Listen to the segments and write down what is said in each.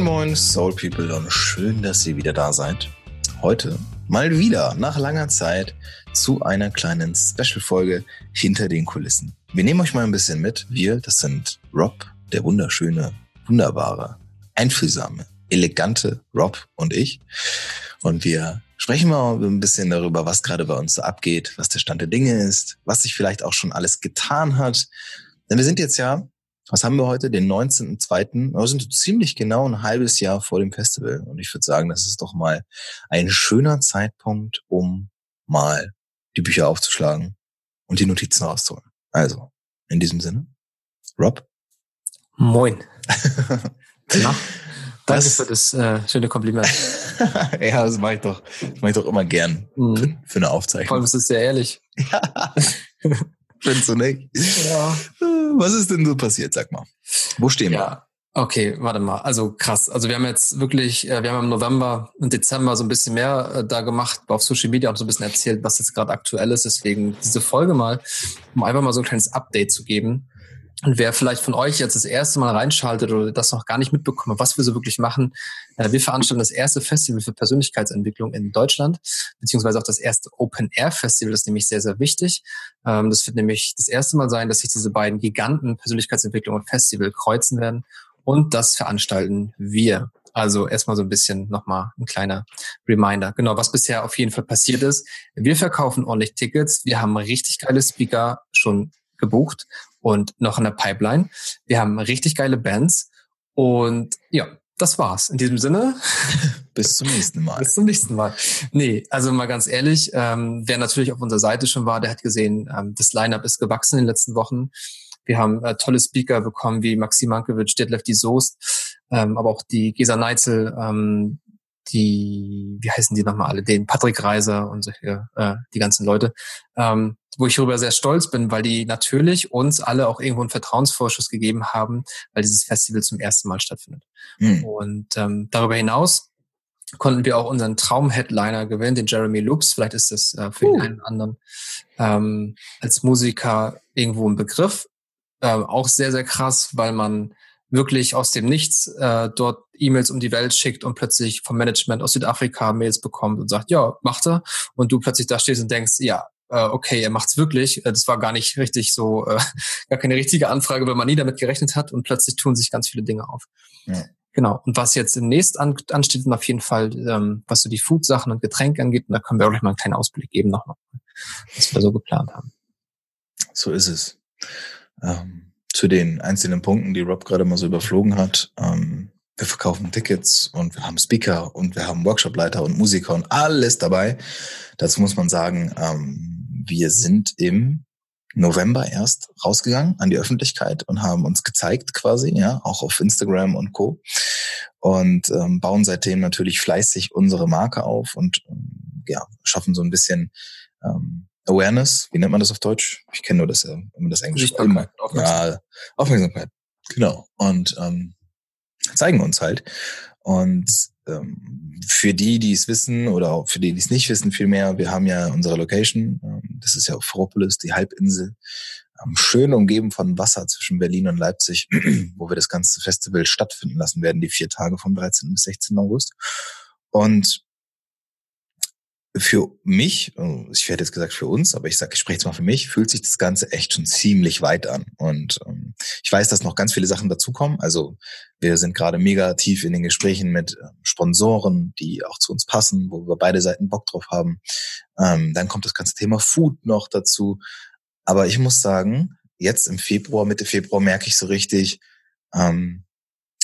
Moin Moin Soul People und schön, dass ihr wieder da seid. Heute mal wieder nach langer Zeit zu einer kleinen Special-Folge hinter den Kulissen. Wir nehmen euch mal ein bisschen mit. Wir, das sind Rob, der wunderschöne, wunderbare, einfühlsame, elegante Rob und ich. Und wir sprechen mal ein bisschen darüber, was gerade bei uns so abgeht, was der Stand der Dinge ist, was sich vielleicht auch schon alles getan hat. Denn wir sind jetzt ja was haben wir heute? Den 19.2. Wir sind ziemlich genau ein halbes Jahr vor dem Festival. Und ich würde sagen, das ist doch mal ein schöner Zeitpunkt, um mal die Bücher aufzuschlagen und die Notizen rauszuholen. Also, in diesem Sinne, Rob. Moin. Na, danke für das äh, schöne Kompliment. ja, das mache ich doch, das mache ich doch immer gern mhm. für, für, eine Aufzeichnung. Vor allem ist es sehr ehrlich. Ja. Findest du nicht? Ja. Was ist denn so passiert, sag mal? Wo stehen ja. wir? Okay, warte mal. Also krass. Also wir haben jetzt wirklich, äh, wir haben im November und Dezember so ein bisschen mehr äh, da gemacht, auf Social Media auch so ein bisschen erzählt, was jetzt gerade aktuell ist. Deswegen diese Folge mal, um einfach mal so ein kleines Update zu geben. Und wer vielleicht von euch jetzt das erste Mal reinschaltet oder das noch gar nicht mitbekommen, was wir so wirklich machen, äh, wir veranstalten das erste Festival für Persönlichkeitsentwicklung in Deutschland, beziehungsweise auch das erste Open Air Festival, das ist nämlich sehr, sehr wichtig. Ähm, das wird nämlich das erste Mal sein, dass sich diese beiden Giganten Persönlichkeitsentwicklung und Festival kreuzen werden. Und das veranstalten wir. Also erstmal so ein bisschen nochmal ein kleiner Reminder. Genau, was bisher auf jeden Fall passiert ist. Wir verkaufen ordentlich Tickets. Wir haben richtig geile Speaker schon gebucht und noch in der Pipeline. Wir haben richtig geile Bands und ja, das war's. In diesem Sinne. Bis zum nächsten Mal. Bis zum nächsten Mal. Nee, also mal ganz ehrlich, ähm, wer natürlich auf unserer Seite schon war, der hat gesehen, ähm, das Lineup ist gewachsen in den letzten Wochen. Wir haben äh, tolle Speaker bekommen wie Maxim Mankiewicz, Detlef die Soest, ähm, aber auch die Gesa Neitzel, ähm, die, wie heißen die nochmal alle, den Patrick Reiser und solche, äh, die ganzen Leute. Ähm, wo ich darüber sehr stolz bin, weil die natürlich uns alle auch irgendwo einen Vertrauensvorschuss gegeben haben, weil dieses Festival zum ersten Mal stattfindet. Mhm. Und ähm, darüber hinaus konnten wir auch unseren Traum-Headliner gewinnen, den Jeremy Loops. Vielleicht ist das äh, für uh. den einen oder anderen ähm, als Musiker irgendwo ein Begriff. Äh, auch sehr, sehr krass, weil man wirklich aus dem Nichts äh, dort E-Mails um die Welt schickt und plötzlich vom Management aus Südafrika Mails bekommt und sagt, ja, macht er. Und du plötzlich da stehst und denkst, ja, äh, okay, er macht's wirklich. Äh, das war gar nicht richtig so, äh, gar keine richtige Anfrage, weil man nie damit gerechnet hat und plötzlich tun sich ganz viele Dinge auf. Ja. Genau. Und was jetzt demnächst an, ansteht, ist auf jeden Fall, ähm, was so die Food-Sachen und Getränke angeht, und da können wir auch mal einen kleinen Ausblick geben noch, was wir so geplant haben. So ist es. Ähm, zu den einzelnen Punkten, die Rob gerade mal so überflogen hat. Ähm, wir verkaufen Tickets und wir haben Speaker und wir haben Workshopleiter und Musiker und alles dabei. Dazu muss man sagen, ähm, wir sind im November erst rausgegangen an die Öffentlichkeit und haben uns gezeigt quasi, ja, auch auf Instagram und Co. Und ähm, bauen seitdem natürlich fleißig unsere Marke auf und ähm, ja, schaffen so ein bisschen ähm, Awareness, wie nennt man das auf Deutsch? Ich kenne nur das, äh, immer das Englische. Immer. Aufmerksamkeit. Ja, Aufmerksamkeit. Genau. Und ähm, zeigen uns halt. Und ähm, für die, die es wissen oder auch für die, die es nicht wissen, vielmehr, wir haben ja unsere Location, ähm, das ist ja auf Fropolis, die Halbinsel, ähm, schön umgeben von Wasser zwischen Berlin und Leipzig, wo wir das ganze Festival stattfinden lassen werden, die vier Tage vom 13. bis 16. August. Und für mich, oh, ich werde jetzt gesagt für uns, aber ich sage, ich spreche jetzt mal für mich, fühlt sich das Ganze echt schon ziemlich weit an. Und ähm, ich weiß, dass noch ganz viele Sachen dazukommen. Also wir sind gerade mega tief in den Gesprächen mit äh, Sponsoren, die auch zu uns passen, wo wir beide Seiten Bock drauf haben. Ähm, dann kommt das ganze Thema Food noch dazu. Aber ich muss sagen, jetzt im Februar, Mitte Februar merke ich so richtig, ähm,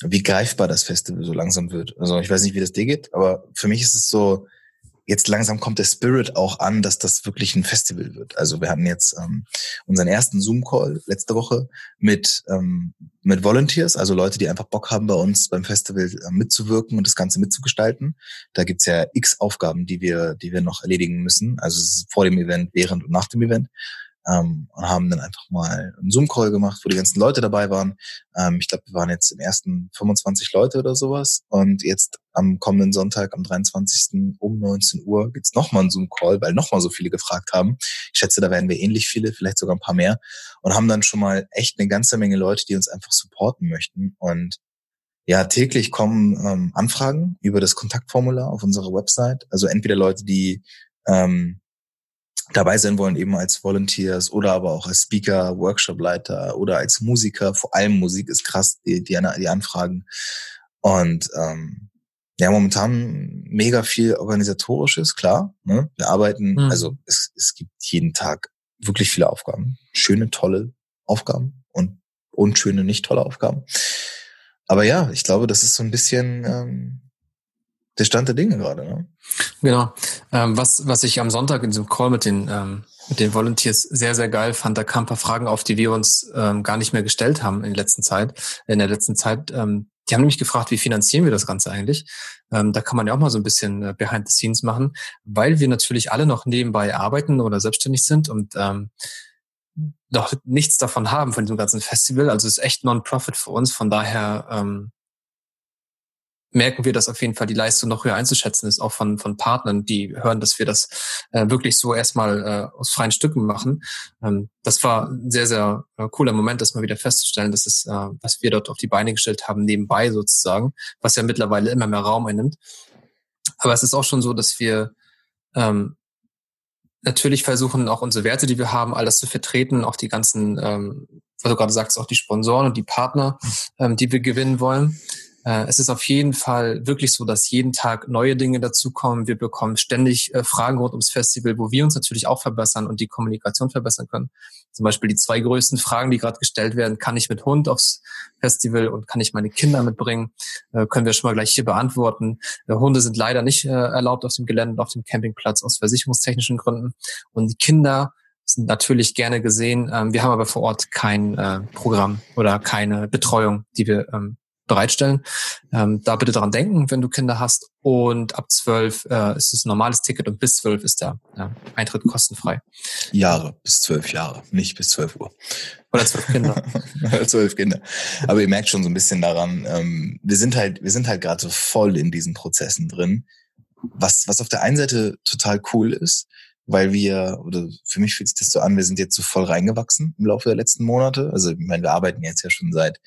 wie greifbar das Festival so langsam wird. Also ich weiß nicht, wie das dir geht, aber für mich ist es so, jetzt langsam kommt der Spirit auch an, dass das wirklich ein Festival wird. Also wir hatten jetzt ähm, unseren ersten Zoom-Call letzte Woche mit, ähm, mit Volunteers, also Leute, die einfach Bock haben, bei uns beim Festival äh, mitzuwirken und das Ganze mitzugestalten. Da gibt's ja x Aufgaben, die wir, die wir noch erledigen müssen. Also vor dem Event, während und nach dem Event ähm, und haben dann einfach mal einen Zoom-Call gemacht, wo die ganzen Leute dabei waren. Ähm, ich glaube, wir waren jetzt im ersten 25 Leute oder sowas. Und jetzt am kommenden Sonntag, am 23. um 19 Uhr, gibt's nochmal einen Zoom-Call, weil nochmal so viele gefragt haben. Ich schätze, da werden wir ähnlich viele, vielleicht sogar ein paar mehr. Und haben dann schon mal echt eine ganze Menge Leute, die uns einfach supporten möchten. Und ja, täglich kommen ähm, Anfragen über das Kontaktformular auf unserer Website. Also entweder Leute, die ähm, dabei sein wollen, eben als Volunteers oder aber auch als Speaker, Workshopleiter oder als Musiker. Vor allem Musik ist krass, die, die, die Anfragen. Und ähm, ja, momentan mega viel organisatorisches, klar. Ne? Wir arbeiten, mhm. also es, es gibt jeden Tag wirklich viele Aufgaben. Schöne, tolle Aufgaben und unschöne, nicht tolle Aufgaben. Aber ja, ich glaube, das ist so ein bisschen ähm, der Stand der Dinge gerade. Ne? Genau. Ähm, was, was ich am Sonntag in diesem Call mit den, ähm, mit den Volunteers sehr, sehr geil fand, da kamen ein paar Fragen auf, die wir uns ähm, gar nicht mehr gestellt haben in der letzten Zeit. In der letzten Zeit, ähm, die haben nämlich gefragt, wie finanzieren wir das Ganze eigentlich? Ähm, da kann man ja auch mal so ein bisschen äh, behind the scenes machen, weil wir natürlich alle noch nebenbei arbeiten oder selbstständig sind und ähm, noch nichts davon haben von diesem ganzen Festival. Also es ist echt Non-Profit für uns. Von daher ähm, merken wir, dass auf jeden Fall die Leistung noch höher einzuschätzen ist, auch von, von Partnern, die hören, dass wir das äh, wirklich so erstmal äh, aus freien Stücken machen. Ähm, das war ein sehr, sehr äh, cooler Moment, das mal wieder festzustellen, dass es, äh, was wir dort auf die Beine gestellt haben, nebenbei sozusagen, was ja mittlerweile immer mehr Raum einnimmt. Aber es ist auch schon so, dass wir ähm, natürlich versuchen, auch unsere Werte, die wir haben, alles zu vertreten, auch die ganzen, ähm, was du gerade sagst, auch die Sponsoren und die Partner, ähm, die wir gewinnen wollen. Äh, es ist auf jeden Fall wirklich so, dass jeden Tag neue Dinge dazukommen. Wir bekommen ständig äh, Fragen rund ums Festival, wo wir uns natürlich auch verbessern und die Kommunikation verbessern können. Zum Beispiel die zwei größten Fragen, die gerade gestellt werden, kann ich mit Hund aufs Festival und kann ich meine Kinder mitbringen? Äh, können wir schon mal gleich hier beantworten. Hunde sind leider nicht erlaubt auf dem Gelände und auf dem Campingplatz aus versicherungstechnischen Gründen. Und die Kinder sind natürlich gerne gesehen. Ähm, wir haben aber vor Ort kein Programm oder keine Betreuung, die wir ähm, bereitstellen. Ähm, da bitte daran denken, wenn du Kinder hast. Und ab zwölf äh, ist es ein normales Ticket und bis zwölf ist der äh, Eintritt kostenfrei. Jahre, bis zwölf Jahre, nicht bis zwölf Uhr. Oder zwölf Kinder. Oder zwölf Kinder. Aber ihr merkt schon so ein bisschen daran, ähm, wir sind halt, wir sind halt gerade so voll in diesen Prozessen drin. Was, was auf der einen Seite total cool ist, weil wir, oder für mich fühlt sich das so an, wir sind jetzt so voll reingewachsen im Laufe der letzten Monate. Also ich meine, wir arbeiten jetzt ja schon seit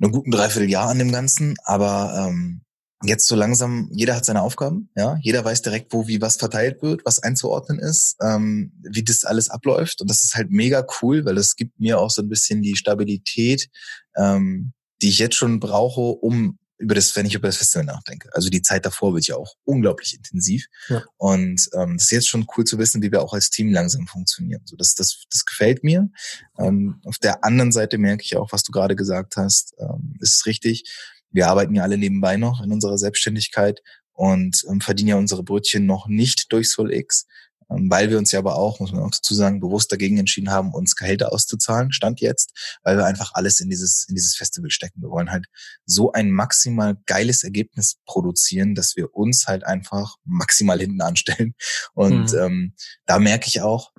einem guten Dreivierteljahr an dem Ganzen, aber ähm, jetzt so langsam, jeder hat seine Aufgaben, ja, jeder weiß direkt, wo wie was verteilt wird, was einzuordnen ist, ähm, wie das alles abläuft. Und das ist halt mega cool, weil es gibt mir auch so ein bisschen die Stabilität, ähm, die ich jetzt schon brauche, um über das, wenn ich über das Festival nachdenke. Also die Zeit davor wird ja auch unglaublich intensiv. Ja. Und ähm, das ist jetzt schon cool zu wissen, wie wir auch als Team langsam funktionieren. So, das, das, das gefällt mir. Ähm, auf der anderen Seite merke ich auch, was du gerade gesagt hast, ähm, ist richtig. Wir arbeiten ja alle nebenbei noch in unserer Selbstständigkeit und ähm, verdienen ja unsere Brötchen noch nicht durch SolX, weil wir uns ja aber auch, muss man auch dazu sagen, bewusst dagegen entschieden haben, uns Gehälter auszuzahlen, stand jetzt, weil wir einfach alles in dieses, in dieses Festival stecken. Wir wollen halt so ein maximal geiles Ergebnis produzieren, dass wir uns halt einfach maximal hinten anstellen. Und mhm. ähm, da merke ich auch,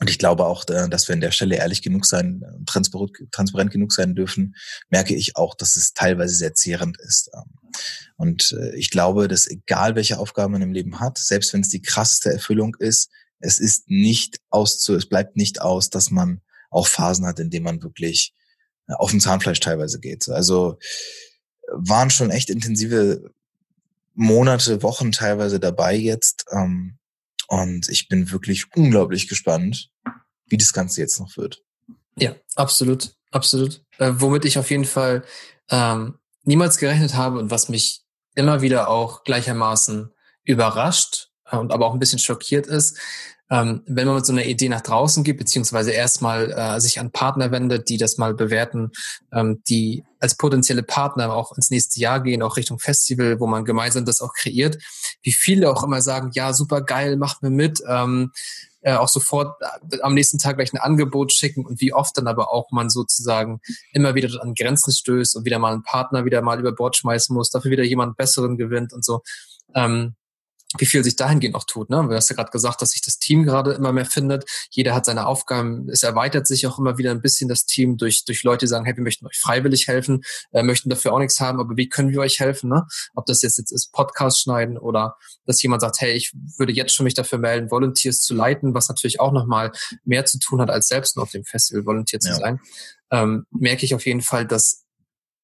und ich glaube auch, äh, dass wir an der Stelle ehrlich genug sein, transparent, transparent genug sein dürfen, merke ich auch, dass es teilweise sehr zehrend ist. Und äh, ich glaube, dass egal welche Aufgabe man im Leben hat, selbst wenn es die krasseste Erfüllung ist, es ist nicht auszu, es bleibt nicht aus, dass man auch Phasen hat, in denen man wirklich äh, auf dem Zahnfleisch teilweise geht. Also waren schon echt intensive Monate, Wochen teilweise dabei jetzt. Ähm, und ich bin wirklich unglaublich gespannt, wie das Ganze jetzt noch wird. Ja, absolut, absolut. Äh, womit ich auf jeden Fall ähm, niemals gerechnet habe und was mich immer wieder auch gleichermaßen überrascht äh, und aber auch ein bisschen schockiert ist, ähm, wenn man mit so einer Idee nach draußen geht, beziehungsweise erstmal äh, sich an Partner wendet, die das mal bewerten, ähm, die als potenzielle Partner auch ins nächste Jahr gehen, auch Richtung Festival, wo man gemeinsam das auch kreiert, wie viele auch immer sagen, ja, super geil, macht mir mit, ähm, äh, auch sofort äh, am nächsten Tag gleich ein Angebot schicken und wie oft dann aber auch man sozusagen immer wieder an Grenzen stößt und wieder mal einen Partner wieder mal über Bord schmeißen muss, dafür wieder jemand Besseren gewinnt und so. Ähm, wie viel sich dahingehend auch tut. Ne? Du hast ja gerade gesagt, dass sich das Team gerade immer mehr findet. Jeder hat seine Aufgaben. Es erweitert sich auch immer wieder ein bisschen das Team durch, durch Leute, die sagen, hey, wir möchten euch freiwillig helfen, äh, möchten dafür auch nichts haben, aber wie können wir euch helfen? Ne? Ob das jetzt, jetzt ist, Podcast schneiden oder dass jemand sagt, hey, ich würde jetzt schon mich dafür melden, Volunteers zu leiten, was natürlich auch nochmal mehr zu tun hat, als selbst nur auf dem Festival Volunteer zu ja. sein, ähm, merke ich auf jeden Fall, dass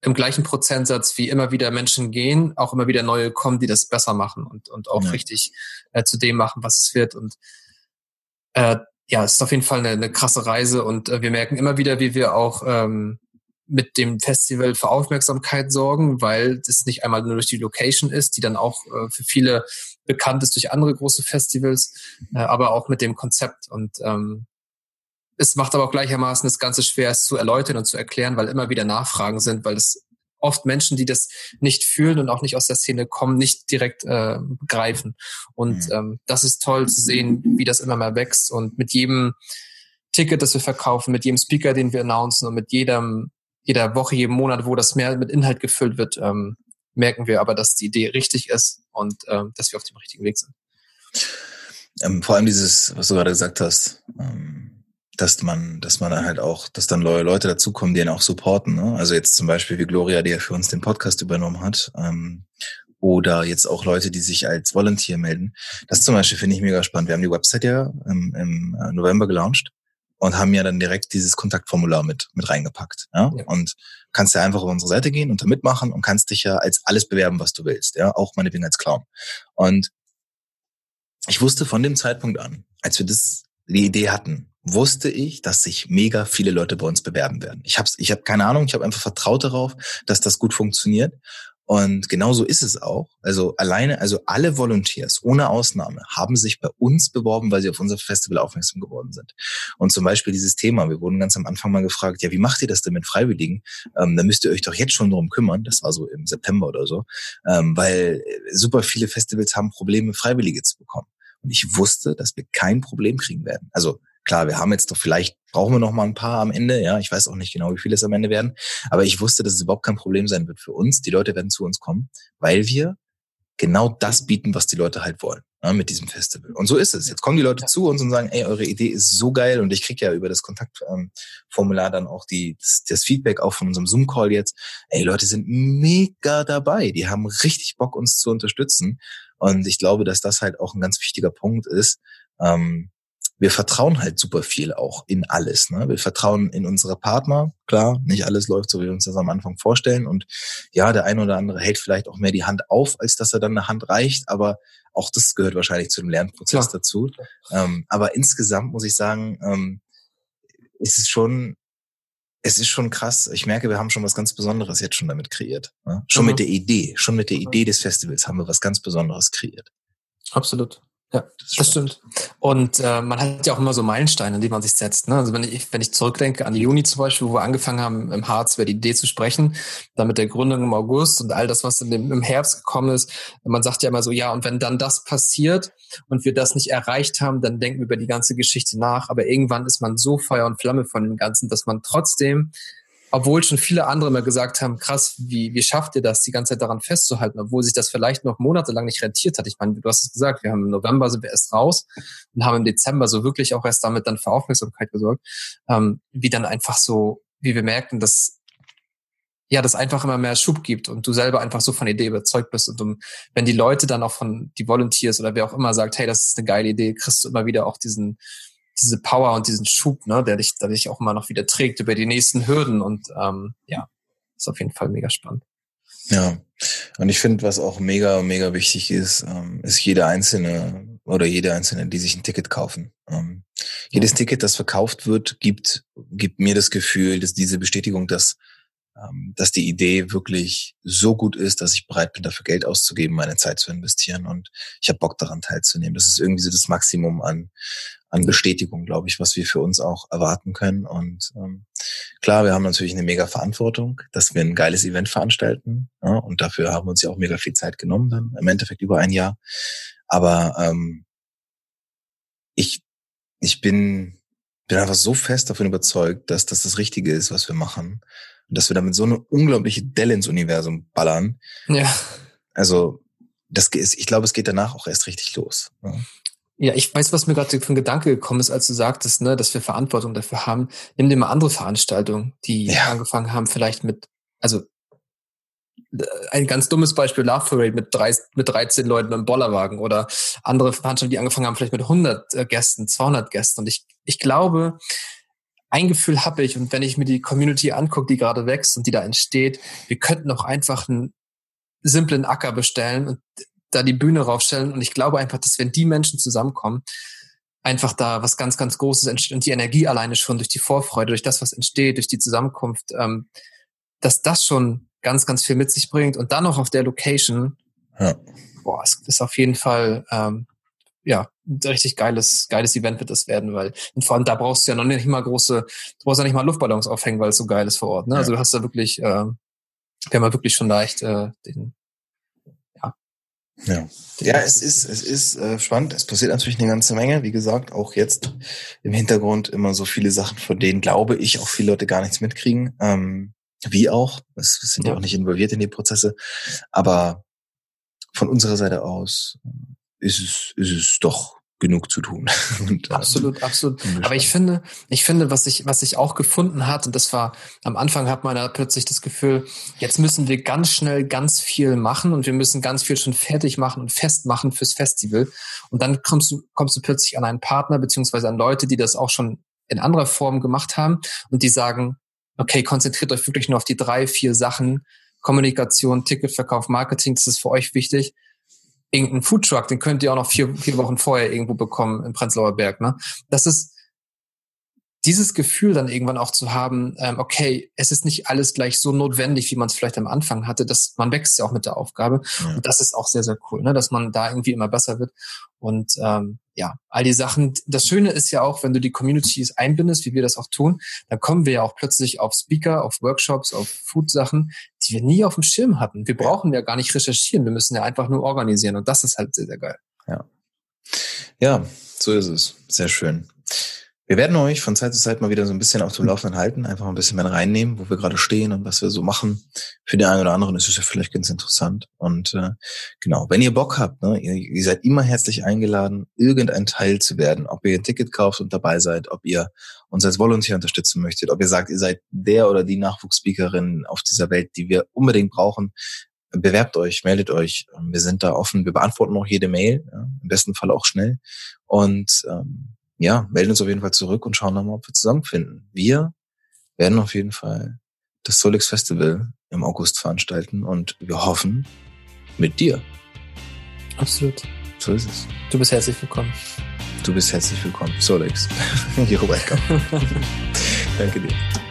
im gleichen Prozentsatz wie immer wieder Menschen gehen, auch immer wieder neue kommen, die das besser machen und, und auch ja. richtig äh, zu dem machen, was es wird. Und äh, ja, es ist auf jeden Fall eine, eine krasse Reise und äh, wir merken immer wieder, wie wir auch ähm, mit dem Festival für Aufmerksamkeit sorgen, weil es nicht einmal nur durch die Location ist, die dann auch äh, für viele bekannt ist durch andere große Festivals, äh, aber auch mit dem Konzept. Und ähm, es macht aber auch gleichermaßen das Ganze schwer, es zu erläutern und zu erklären, weil immer wieder Nachfragen sind, weil es oft Menschen, die das nicht fühlen und auch nicht aus der Szene kommen, nicht direkt äh, begreifen. Und mhm. ähm, das ist toll zu sehen, wie das immer mehr wächst und mit jedem Ticket, das wir verkaufen, mit jedem Speaker, den wir announcen und mit jedem, jeder Woche, jedem Monat, wo das mehr mit Inhalt gefüllt wird, ähm, merken wir aber, dass die Idee richtig ist und ähm, dass wir auf dem richtigen Weg sind. Ähm, vor allem dieses, was du gerade gesagt hast, ähm, dass man, dass man dann halt auch, dass dann neue Leute dazukommen, die ihn auch supporten. Ne? Also jetzt zum Beispiel wie Gloria, die ja für uns den Podcast übernommen hat. Ähm, oder jetzt auch Leute, die sich als Volunteer melden. Das zum Beispiel finde ich mega spannend. Wir haben die Website ja im, im äh, November gelauncht und haben ja dann direkt dieses Kontaktformular mit, mit reingepackt. Ja? ja? Und kannst ja einfach auf unsere Seite gehen und da mitmachen und kannst dich ja als alles bewerben, was du willst. Ja, auch meinetwegen als Clown. Und ich wusste von dem Zeitpunkt an, als wir das, die Idee hatten, wusste ich, dass sich mega viele Leute bei uns bewerben werden. Ich habe ich hab keine Ahnung, ich habe einfach vertraut darauf, dass das gut funktioniert. Und genauso ist es auch. Also alleine, also alle Volunteers ohne Ausnahme haben sich bei uns beworben, weil sie auf unser Festival aufmerksam geworden sind. Und zum Beispiel dieses Thema, wir wurden ganz am Anfang mal gefragt, ja, wie macht ihr das denn mit Freiwilligen? Ähm, da müsst ihr euch doch jetzt schon drum kümmern. Das war so im September oder so, ähm, weil super viele Festivals haben Probleme, Freiwillige zu bekommen. Und ich wusste, dass wir kein Problem kriegen werden. Also Klar, wir haben jetzt doch vielleicht, brauchen wir noch mal ein paar am Ende. Ja, ich weiß auch nicht genau, wie viele es am Ende werden. Aber ich wusste, dass es überhaupt kein Problem sein wird für uns. Die Leute werden zu uns kommen, weil wir genau das bieten, was die Leute halt wollen ja, ne, mit diesem Festival. Und so ist es. Jetzt kommen die Leute zu uns und sagen, ey, eure Idee ist so geil und ich kriege ja über das Kontaktformular ähm, dann auch die, das, das Feedback auch von unserem Zoom-Call jetzt. Ey, Leute sind mega dabei. Die haben richtig Bock, uns zu unterstützen. Und ich glaube, dass das halt auch ein ganz wichtiger Punkt ist, ähm, wir vertrauen halt super viel auch in alles. Ne? Wir vertrauen in unsere Partner. Klar, nicht alles läuft so, wie wir uns das am Anfang vorstellen. Und ja, der eine oder andere hält vielleicht auch mehr die Hand auf, als dass er dann eine Hand reicht. Aber auch das gehört wahrscheinlich zu dem Lernprozess Klar. dazu. Ähm, aber insgesamt muss ich sagen, ähm, ist es schon, es ist schon krass. Ich merke, wir haben schon was ganz Besonderes jetzt schon damit kreiert. Ne? Schon mhm. mit der Idee, schon mit der Idee des Festivals haben wir was ganz Besonderes kreiert. Absolut. Ja, das, das stimmt. Und äh, man hat ja auch immer so Meilensteine, die man sich setzt. Ne? Also wenn ich, wenn ich zurückdenke an die Juni zum Beispiel, wo wir angefangen haben, im Harz über die Idee zu sprechen, dann mit der Gründung im August und all das, was in dem, im Herbst gekommen ist. Man sagt ja immer so, ja, und wenn dann das passiert und wir das nicht erreicht haben, dann denken wir über die ganze Geschichte nach. Aber irgendwann ist man so Feuer und Flamme von dem Ganzen, dass man trotzdem obwohl schon viele andere mal gesagt haben, krass, wie, wie schafft ihr das, die ganze Zeit daran festzuhalten, obwohl sich das vielleicht noch monatelang nicht rentiert hat. Ich meine, du hast es gesagt, wir haben im November sind wir erst raus und haben im Dezember so wirklich auch erst damit dann für Aufmerksamkeit gesorgt, ähm, wie dann einfach so, wie wir merken, dass ja, das einfach immer mehr Schub gibt und du selber einfach so von der Idee überzeugt bist. Und um, wenn die Leute dann auch von die Volunteers oder wer auch immer sagt, hey, das ist eine geile Idee, kriegst du immer wieder auch diesen, diese Power und diesen Schub, ne, der dich, der dich auch immer noch wieder trägt über die nächsten Hürden. Und ähm, ja, ist auf jeden Fall mega spannend. Ja, und ich finde, was auch mega, mega wichtig ist, ähm, ist jeder Einzelne oder jede Einzelne, die sich ein Ticket kaufen. Ähm, jedes ja. Ticket, das verkauft wird, gibt, gibt mir das Gefühl, dass diese Bestätigung, dass, ähm, dass die Idee wirklich so gut ist, dass ich bereit bin, dafür Geld auszugeben, meine Zeit zu investieren und ich habe Bock daran teilzunehmen. Das ist irgendwie so das Maximum an, an Bestätigung, glaube ich, was wir für uns auch erwarten können. Und ähm, klar, wir haben natürlich eine mega Verantwortung, dass wir ein geiles Event veranstalten. Ja, und dafür haben wir uns ja auch mega viel Zeit genommen, dann im Endeffekt über ein Jahr. Aber ähm, ich, ich bin, bin einfach so fest davon überzeugt, dass das das Richtige ist, was wir machen. Und dass wir damit so eine unglaubliche Delle ins Universum ballern. Ja. Also, das ist, ich glaube, es geht danach auch erst richtig los. Ja. Ja, ich weiß, was mir gerade für ein Gedanke gekommen ist, als du sagtest, ne, dass wir Verantwortung dafür haben. Nimm dir mal andere Veranstaltungen, die ja. angefangen haben, vielleicht mit, also äh, ein ganz dummes Beispiel, Love Parade mit, drei, mit 13 Leuten im Bollerwagen oder andere Veranstaltungen, die angefangen haben, vielleicht mit 100 äh, Gästen, 200 Gästen. Und ich, ich glaube, ein Gefühl habe ich und wenn ich mir die Community angucke, die gerade wächst und die da entsteht, wir könnten auch einfach einen simplen Acker bestellen und da die Bühne raufstellen und ich glaube einfach, dass wenn die Menschen zusammenkommen, einfach da was ganz, ganz Großes entsteht und die Energie alleine schon durch die Vorfreude, durch das, was entsteht, durch die Zusammenkunft, ähm, dass das schon ganz, ganz viel mit sich bringt und dann noch auf der Location, ja. boah, es ist auf jeden Fall ähm, ja, ein richtig geiles, geiles Event wird das werden, weil und vor allem da brauchst du ja noch nicht mal große, du brauchst ja nicht mal Luftballons aufhängen, weil es so geil ist vor Ort. Ne? Also ja. Also du hast da wirklich, äh, wir haben ja wirklich schon leicht äh, den. Ja, ja es ist, es ist äh, spannend. Es passiert natürlich eine ganze Menge. Wie gesagt, auch jetzt im Hintergrund immer so viele Sachen, von denen glaube ich auch viele Leute gar nichts mitkriegen. Ähm, wie auch. Wir sind ja. ja auch nicht involviert in die Prozesse. Aber von unserer Seite aus ist es, ist es doch genug zu tun. Und, äh, absolut, absolut. Aber ich finde, ich finde, was ich, was ich auch gefunden hat, und das war, am Anfang hat man da plötzlich das Gefühl, jetzt müssen wir ganz schnell ganz viel machen und wir müssen ganz viel schon fertig machen und festmachen fürs Festival. Und dann kommst du, kommst du plötzlich an einen Partner beziehungsweise an Leute, die das auch schon in anderer Form gemacht haben und die sagen, okay, konzentriert euch wirklich nur auf die drei, vier Sachen, Kommunikation, Ticketverkauf, Marketing, das ist für euch wichtig irgendeinen Foodtruck, den könnt ihr auch noch vier, vier Wochen vorher irgendwo bekommen im Prenzlauer Berg. Ne? Das ist dieses Gefühl dann irgendwann auch zu haben, ähm, okay, es ist nicht alles gleich so notwendig, wie man es vielleicht am Anfang hatte, dass man wächst ja auch mit der Aufgabe. Ja. Und das ist auch sehr, sehr cool, ne? dass man da irgendwie immer besser wird. Und ähm, ja, all die Sachen. Das Schöne ist ja auch, wenn du die Communities einbindest, wie wir das auch tun, dann kommen wir ja auch plötzlich auf Speaker, auf Workshops, auf Food-Sachen, die wir nie auf dem Schirm hatten. Wir brauchen ja gar nicht recherchieren, wir müssen ja einfach nur organisieren. Und das ist halt sehr, sehr geil. Ja. Ja, so ist es. Sehr schön. Wir werden euch von Zeit zu Zeit mal wieder so ein bisschen auf dem Laufenden halten, einfach ein bisschen mehr reinnehmen, wo wir gerade stehen und was wir so machen. Für den einen oder anderen ist es ja vielleicht ganz interessant. Und äh, genau, wenn ihr Bock habt, ne, ihr, ihr seid immer herzlich eingeladen, irgendein Teil zu werden, ob ihr ein Ticket kauft und dabei seid, ob ihr uns als Volontär unterstützen möchtet, ob ihr sagt, ihr seid der oder die Nachwuchsspeakerin auf dieser Welt, die wir unbedingt brauchen. Bewerbt euch, meldet euch. Wir sind da offen. Wir beantworten auch jede Mail, ja, im besten Fall auch schnell. Und ähm, ja, melden uns auf jeden Fall zurück und schauen dann mal, ob wir zusammenfinden. Wir werden auf jeden Fall das Solix Festival im August veranstalten und wir hoffen mit dir. Absolut. So ist es. Du bist herzlich willkommen. Du bist herzlich willkommen. Solix. Hier Danke dir.